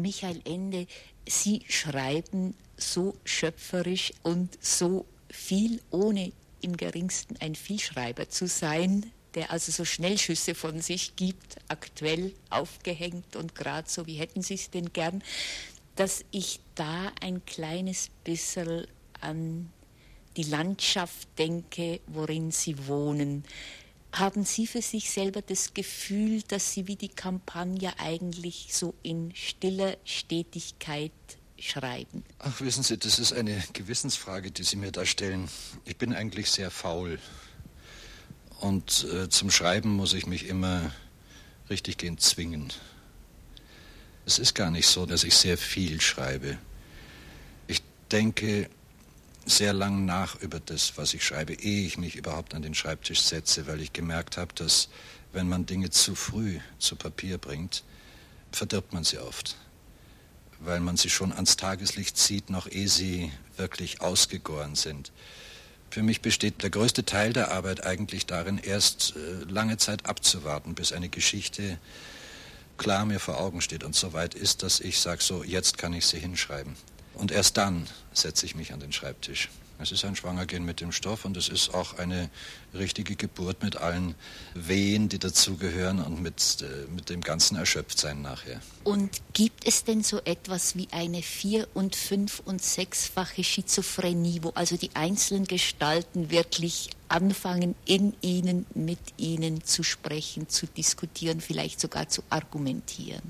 Michael Ende, Sie schreiben so schöpferisch und so viel, ohne im geringsten ein Vielschreiber zu sein, der also so Schnellschüsse von sich gibt, aktuell aufgehängt und gerade so, wie hätten Sie es denn gern, dass ich da ein kleines bisschen an die Landschaft denke, worin Sie wohnen. Haben Sie für sich selber das Gefühl, dass Sie wie die Kampagne eigentlich so in stiller Stetigkeit schreiben? Ach, wissen Sie, das ist eine Gewissensfrage, die Sie mir da stellen. Ich bin eigentlich sehr faul. Und äh, zum Schreiben muss ich mich immer richtiggehend zwingen. Es ist gar nicht so, dass ich sehr viel schreibe. Ich denke sehr lang nach über das, was ich schreibe, ehe ich mich überhaupt an den Schreibtisch setze, weil ich gemerkt habe, dass wenn man Dinge zu früh zu Papier bringt, verdirbt man sie oft, weil man sie schon ans Tageslicht zieht, noch ehe sie wirklich ausgegoren sind. Für mich besteht der größte Teil der Arbeit eigentlich darin, erst äh, lange Zeit abzuwarten, bis eine Geschichte klar mir vor Augen steht und so weit ist, dass ich sage, so, jetzt kann ich sie hinschreiben. Und erst dann setze ich mich an den Schreibtisch. Es ist ein Schwangergehen mit dem Stoff und es ist auch eine richtige Geburt mit allen Wehen, die dazugehören und mit, äh, mit dem ganzen Erschöpftsein nachher. Und gibt es denn so etwas wie eine vier- und fünf- und sechsfache Schizophrenie, wo also die einzelnen Gestalten wirklich anfangen, in ihnen, mit ihnen zu sprechen, zu diskutieren, vielleicht sogar zu argumentieren?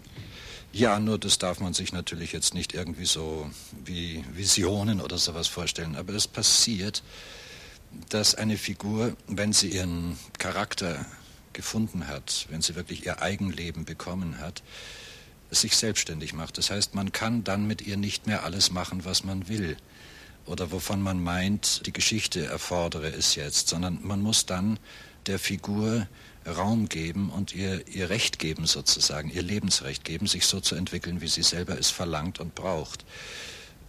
Ja, nur das darf man sich natürlich jetzt nicht irgendwie so wie Visionen oder sowas vorstellen. Aber es passiert, dass eine Figur, wenn sie ihren Charakter gefunden hat, wenn sie wirklich ihr Eigenleben bekommen hat, sich selbstständig macht. Das heißt, man kann dann mit ihr nicht mehr alles machen, was man will oder wovon man meint, die Geschichte erfordere es jetzt, sondern man muss dann der Figur Raum geben und ihr, ihr Recht geben sozusagen, ihr Lebensrecht geben, sich so zu entwickeln, wie sie selber es verlangt und braucht.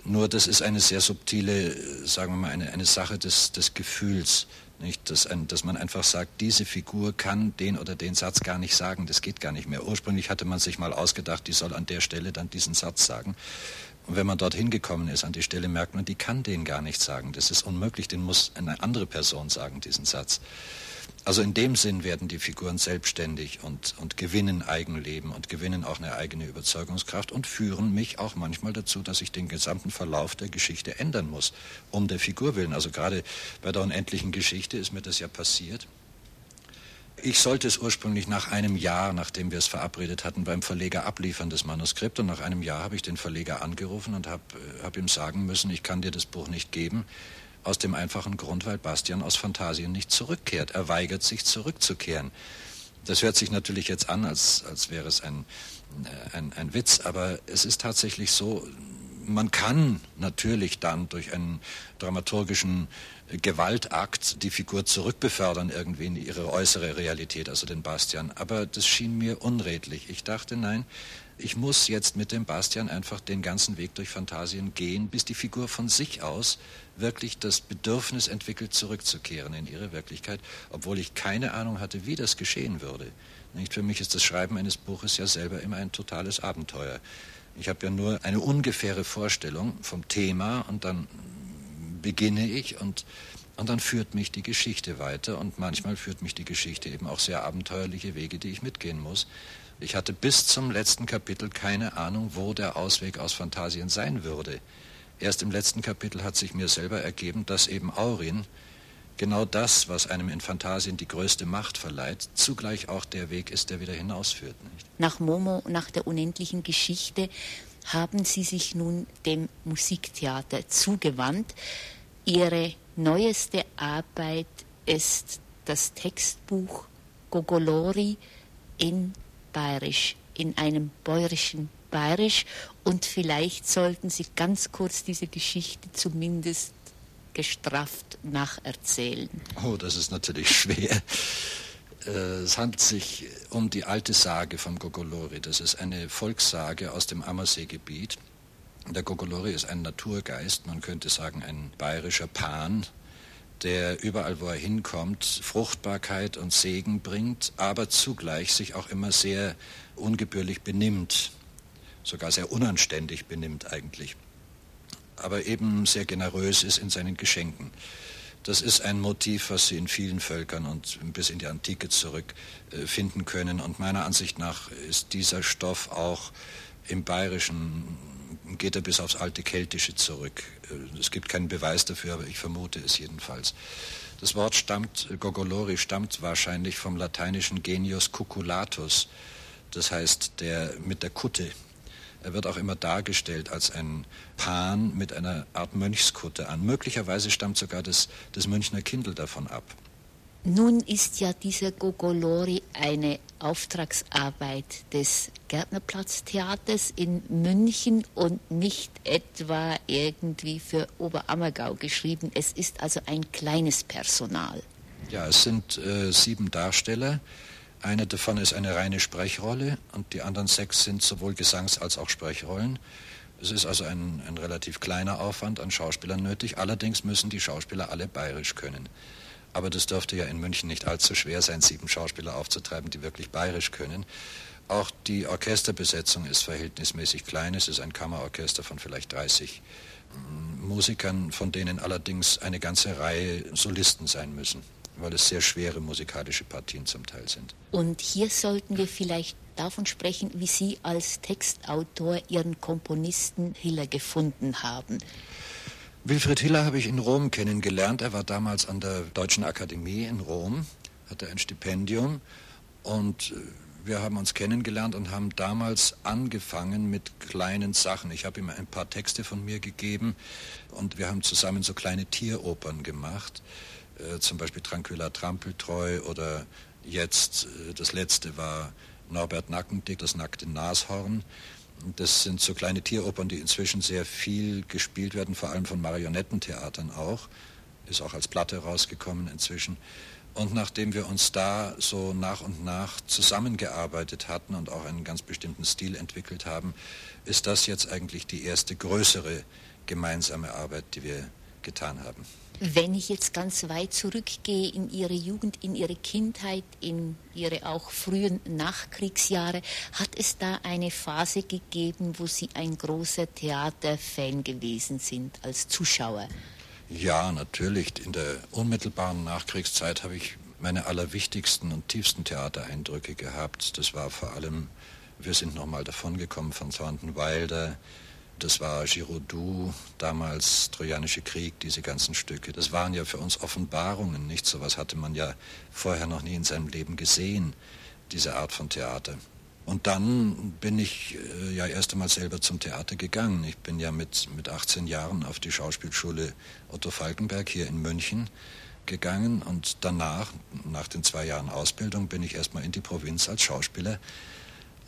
Nur das ist eine sehr subtile, sagen wir mal, eine, eine Sache des, des Gefühls. Nicht? Dass, ein, dass man einfach sagt, diese Figur kann den oder den Satz gar nicht sagen, das geht gar nicht mehr. Ursprünglich hatte man sich mal ausgedacht, die soll an der Stelle dann diesen Satz sagen. Und wenn man dorthin gekommen ist an die Stelle, merkt man, die kann den gar nicht sagen. Das ist unmöglich, den muss eine andere Person sagen, diesen Satz. Also in dem Sinn werden die Figuren selbstständig und, und gewinnen Eigenleben und gewinnen auch eine eigene Überzeugungskraft und führen mich auch manchmal dazu, dass ich den gesamten Verlauf der Geschichte ändern muss, um der Figur willen. Also gerade bei der unendlichen Geschichte ist mir das ja passiert. Ich sollte es ursprünglich nach einem Jahr, nachdem wir es verabredet hatten, beim Verleger abliefern, das Manuskript. Und nach einem Jahr habe ich den Verleger angerufen und habe hab ihm sagen müssen, ich kann dir das Buch nicht geben aus dem einfachen Grund, weil Bastian aus Phantasien nicht zurückkehrt. Er weigert sich zurückzukehren. Das hört sich natürlich jetzt an, als, als wäre es ein, äh, ein, ein Witz, aber es ist tatsächlich so, man kann natürlich dann durch einen dramaturgischen Gewaltakt die Figur zurückbefördern irgendwie in ihre äußere Realität, also den Bastian. Aber das schien mir unredlich. Ich dachte, nein, ich muss jetzt mit dem Bastian einfach den ganzen Weg durch Phantasien gehen, bis die Figur von sich aus wirklich das Bedürfnis entwickelt, zurückzukehren in ihre Wirklichkeit, obwohl ich keine Ahnung hatte, wie das geschehen würde. Nicht? Für mich ist das Schreiben eines Buches ja selber immer ein totales Abenteuer. Ich habe ja nur eine ungefähre Vorstellung vom Thema und dann beginne ich und, und dann führt mich die Geschichte weiter und manchmal führt mich die Geschichte eben auch sehr abenteuerliche Wege, die ich mitgehen muss. Ich hatte bis zum letzten Kapitel keine Ahnung, wo der Ausweg aus Phantasien sein würde. Erst im letzten Kapitel hat sich mir selber ergeben, dass eben Aurin genau das, was einem in Phantasien die größte Macht verleiht, zugleich auch der Weg ist, der wieder hinausführt. Nicht? Nach Momo, nach der unendlichen Geschichte, haben Sie sich nun dem Musiktheater zugewandt. Ihre neueste Arbeit ist das Textbuch Gogolori in Bayerisch, in einem bäuerischen Bayerisch. Und vielleicht sollten Sie ganz kurz diese Geschichte zumindest gestrafft nacherzählen. Oh, das ist natürlich schwer. Äh, es handelt sich um die alte Sage vom Gogolori. Das ist eine Volkssage aus dem Ammerseegebiet. Der Gogolori ist ein Naturgeist, man könnte sagen ein bayerischer Pan, der überall, wo er hinkommt, Fruchtbarkeit und Segen bringt, aber zugleich sich auch immer sehr ungebührlich benimmt sogar sehr unanständig benimmt eigentlich, aber eben sehr generös ist in seinen Geschenken. Das ist ein Motiv, was Sie in vielen Völkern und bis in die Antike zurück äh, finden können. Und meiner Ansicht nach ist dieser Stoff auch im Bayerischen, geht er bis aufs alte Keltische zurück. Äh, es gibt keinen Beweis dafür, aber ich vermute es jedenfalls. Das Wort stammt, Gogolori stammt wahrscheinlich vom lateinischen Genius cuculatus, das heißt der mit der Kutte. Er wird auch immer dargestellt als ein Pan mit einer Art Mönchskutte an. Möglicherweise stammt sogar das, das Münchner Kindl davon ab. Nun ist ja dieser Gogolori eine Auftragsarbeit des Gärtnerplatztheaters in München und nicht etwa irgendwie für Oberammergau geschrieben. Es ist also ein kleines Personal. Ja, es sind äh, sieben Darsteller. Eine davon ist eine reine Sprechrolle und die anderen sechs sind sowohl Gesangs- als auch Sprechrollen. Es ist also ein, ein relativ kleiner Aufwand an Schauspielern nötig. Allerdings müssen die Schauspieler alle bayerisch können. Aber das dürfte ja in München nicht allzu schwer sein, sieben Schauspieler aufzutreiben, die wirklich bayerisch können. Auch die Orchesterbesetzung ist verhältnismäßig klein. Es ist ein Kammerorchester von vielleicht 30 mm, Musikern, von denen allerdings eine ganze Reihe Solisten sein müssen, weil es sehr schwere musikalische Partien zum Teil sind. Und hier sollten wir vielleicht davon sprechen, wie Sie als Textautor Ihren Komponisten Hiller gefunden haben. Wilfried Hiller habe ich in Rom kennengelernt. Er war damals an der Deutschen Akademie in Rom, hatte ein Stipendium und äh, wir haben uns kennengelernt und haben damals angefangen mit kleinen Sachen. Ich habe ihm ein paar Texte von mir gegeben und wir haben zusammen so kleine Tieropern gemacht, äh, zum Beispiel Tranquilla Trampeltreu oder jetzt, äh, das letzte war Norbert Nackendick, das nackte Nashorn. Das sind so kleine Tieropern, die inzwischen sehr viel gespielt werden, vor allem von Marionettentheatern auch. Ist auch als Platte rausgekommen inzwischen. Und nachdem wir uns da so nach und nach zusammengearbeitet hatten und auch einen ganz bestimmten Stil entwickelt haben, ist das jetzt eigentlich die erste größere gemeinsame Arbeit, die wir getan haben. Wenn ich jetzt ganz weit zurückgehe in Ihre Jugend, in Ihre Kindheit, in Ihre auch frühen Nachkriegsjahre, hat es da eine Phase gegeben, wo Sie ein großer Theaterfan gewesen sind als Zuschauer? Ja, natürlich. In der unmittelbaren Nachkriegszeit habe ich meine allerwichtigsten und tiefsten Theatereindrücke gehabt. Das war vor allem, wir sind nochmal davongekommen von Thornton Wilder, das war Giraudoux, damals Trojanische Krieg, diese ganzen Stücke. Das waren ja für uns Offenbarungen, nicht? So was hatte man ja vorher noch nie in seinem Leben gesehen, diese Art von Theater. Und dann bin ich äh, ja erst einmal selber zum Theater gegangen. Ich bin ja mit, mit 18 Jahren auf die Schauspielschule Otto Falkenberg hier in München gegangen und danach, nach den zwei Jahren Ausbildung, bin ich erstmal in die Provinz als Schauspieler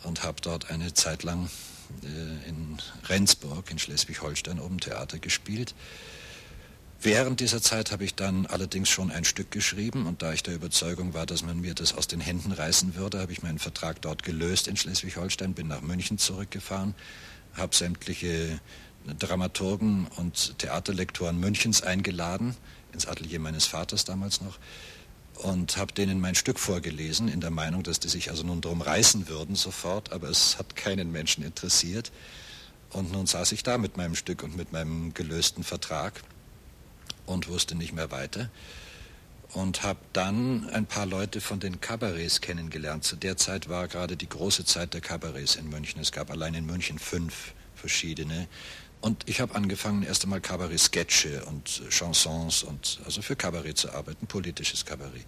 und habe dort eine Zeit lang in Rendsburg in Schleswig-Holstein oben Theater gespielt. Während dieser Zeit habe ich dann allerdings schon ein Stück geschrieben und da ich der Überzeugung war, dass man mir das aus den Händen reißen würde, habe ich meinen Vertrag dort gelöst in Schleswig-Holstein, bin nach München zurückgefahren, habe sämtliche Dramaturgen und Theaterlektoren Münchens eingeladen, ins Atelier meines Vaters damals noch, und habe denen mein Stück vorgelesen, in der Meinung, dass die sich also nun drum reißen würden sofort, aber es hat keinen Menschen interessiert. Und nun saß ich da mit meinem Stück und mit meinem gelösten Vertrag und wusste nicht mehr weiter und habe dann ein paar Leute von den Kabarets kennengelernt. Zu der Zeit war gerade die große Zeit der Kabarets in München. Es gab allein in München fünf verschiedene. Und ich habe angefangen, erst einmal Kabarett-Sketche und Chansons und also für Kabarett zu arbeiten, politisches Kabarett.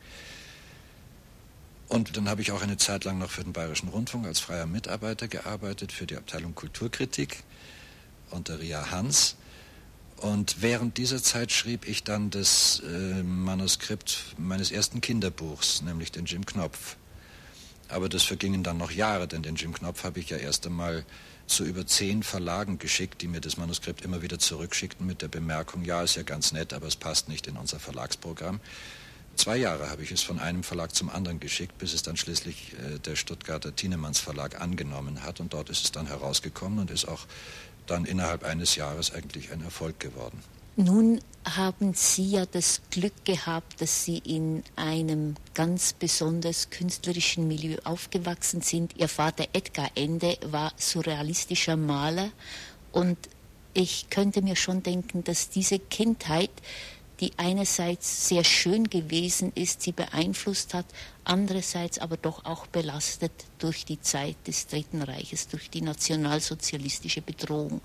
Und dann habe ich auch eine Zeit lang noch für den Bayerischen Rundfunk als freier Mitarbeiter gearbeitet, für die Abteilung Kulturkritik unter Ria Hans. Und während dieser Zeit schrieb ich dann das äh, Manuskript meines ersten Kinderbuchs, nämlich den Jim Knopf. Aber das vergingen dann noch Jahre, denn den Jim Knopf habe ich ja erst einmal zu über zehn Verlagen geschickt, die mir das Manuskript immer wieder zurückschickten mit der Bemerkung, ja, ist ja ganz nett, aber es passt nicht in unser Verlagsprogramm. Zwei Jahre habe ich es von einem Verlag zum anderen geschickt, bis es dann schließlich äh, der Stuttgarter Tienemanns Verlag angenommen hat und dort ist es dann herausgekommen und ist auch dann innerhalb eines Jahres eigentlich ein Erfolg geworden. Nun haben Sie ja das Glück gehabt, dass Sie in einem ganz besonders künstlerischen Milieu aufgewachsen sind. Ihr Vater Edgar Ende war surrealistischer Maler und ich könnte mir schon denken, dass diese Kindheit, die einerseits sehr schön gewesen ist, sie beeinflusst hat, andererseits aber doch auch belastet durch die Zeit des Dritten Reiches, durch die nationalsozialistische Bedrohung.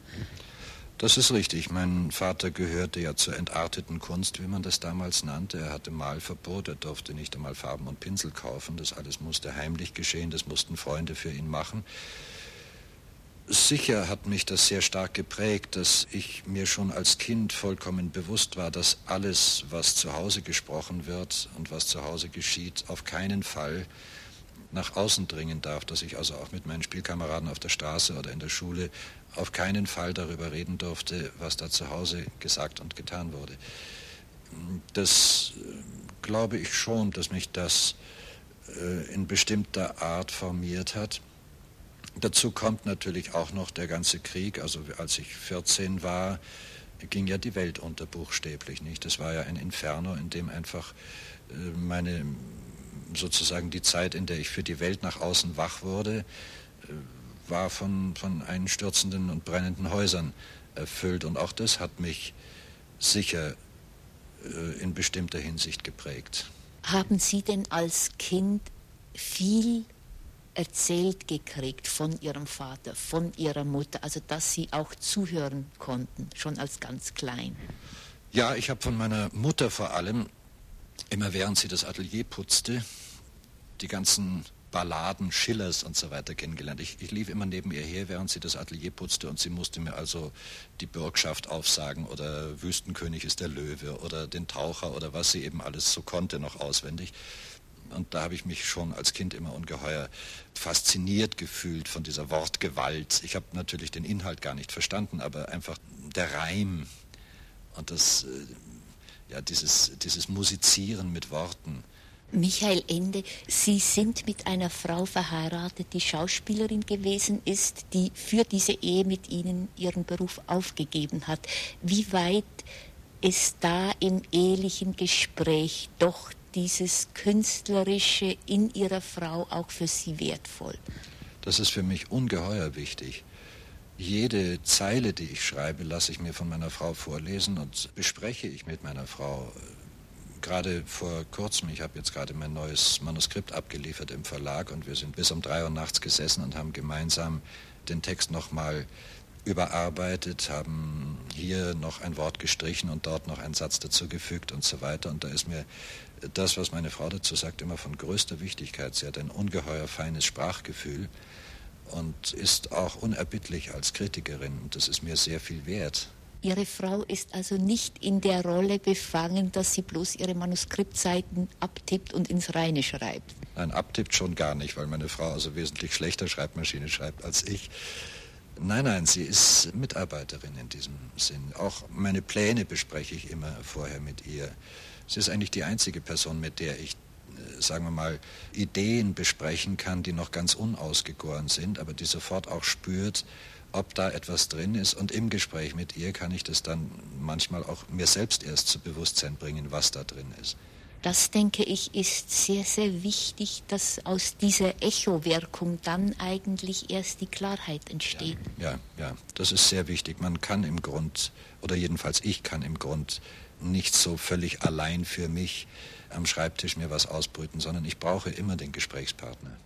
Das ist richtig. Mein Vater gehörte ja zur entarteten Kunst, wie man das damals nannte. Er hatte Malverbot, er durfte nicht einmal Farben und Pinsel kaufen. Das alles musste heimlich geschehen, das mussten Freunde für ihn machen. Sicher hat mich das sehr stark geprägt, dass ich mir schon als Kind vollkommen bewusst war, dass alles, was zu Hause gesprochen wird und was zu Hause geschieht, auf keinen Fall nach außen dringen darf, dass ich also auch mit meinen Spielkameraden auf der Straße oder in der Schule auf keinen Fall darüber reden durfte, was da zu Hause gesagt und getan wurde. Das äh, glaube ich schon, dass mich das äh, in bestimmter Art formiert hat. Dazu kommt natürlich auch noch der ganze Krieg. Also als ich 14 war, ging ja die Welt unter buchstäblich. Nicht? Das war ja ein Inferno, in dem einfach äh, meine sozusagen die Zeit, in der ich für die Welt nach außen wach wurde, war von, von einstürzenden und brennenden Häusern erfüllt. Und auch das hat mich sicher äh, in bestimmter Hinsicht geprägt. Haben Sie denn als Kind viel erzählt gekriegt von Ihrem Vater, von Ihrer Mutter, also dass Sie auch zuhören konnten, schon als ganz klein? Ja, ich habe von meiner Mutter vor allem, immer während sie das Atelier putzte, die ganzen Balladen Schillers und so weiter kennengelernt. Ich, ich, lief immer neben ihr her, während sie das Atelier putzte und sie musste mir also die Bürgschaft aufsagen oder Wüstenkönig ist der Löwe oder den Taucher oder was sie eben alles so konnte noch auswendig. Und da habe ich mich schon als Kind immer ungeheuer fasziniert gefühlt von dieser Wortgewalt. Ich habe natürlich den Inhalt gar nicht verstanden, aber einfach der Reim und das, äh, ja, dieses, dieses Musizieren mit Worten Michael Ende, Sie sind mit einer Frau verheiratet, die Schauspielerin gewesen ist, die für diese Ehe mit Ihnen ihren Beruf aufgegeben hat. Wie weit ist da im ehelichen Gespräch doch dieses Künstlerische in Ihrer Frau auch für Sie wertvoll? Das ist für mich ungeheuer wichtig. Jede Zeile, die ich schreibe, lasse ich mir von meiner Frau vorlesen und bespreche ich mit meiner Frau gerade vor kurzem, ich habe jetzt gerade mein neues Manuskript abgeliefert im Verlag und wir sind bis um drei Uhr nachts gesessen und haben gemeinsam den Text nochmal überarbeitet, haben hier noch ein Wort gestrichen und dort noch einen Satz dazugefügt und so weiter. Und da ist mir das, was meine Frau dazu sagt, immer von größter Wichtigkeit. Sie hat ein ungeheuer feines Sprachgefühl und ist auch unerbittlich als Kritikerin. Und das ist mir sehr viel wert. Ihre Frau ist also nicht in der Rolle befangen, dass sie bloß ihre Manuskriptseiten abtippt und ins Reine schreibt. Nein, abtippt schon gar nicht, weil meine Frau also wesentlich schlechter Schreibmaschine schreibt als ich. Nein, nein, sie ist Mitarbeiterin in diesem Sinn. Auch meine Pläne bespreche ich immer vorher mit ihr. Sie ist eigentlich die einzige Person, mit der ich, sagen wir mal, Ideen besprechen kann, die noch ganz unausgegoren sind, aber die sofort auch spürt, ob da etwas drin ist. Und im Gespräch mit ihr kann ich das dann manchmal auch mir selbst erst zu Bewusstsein bringen, was da drin ist. Das, denke ich, ist sehr, sehr wichtig, dass aus dieser Echowirkung dann eigentlich erst die Klarheit entsteht. Ja, ja, ja, das ist sehr wichtig. Man kann im Grund, oder jedenfalls ich kann im Grund nicht so völlig allein für mich am Schreibtisch mir was ausbrüten, sondern ich brauche immer den Gesprächspartner.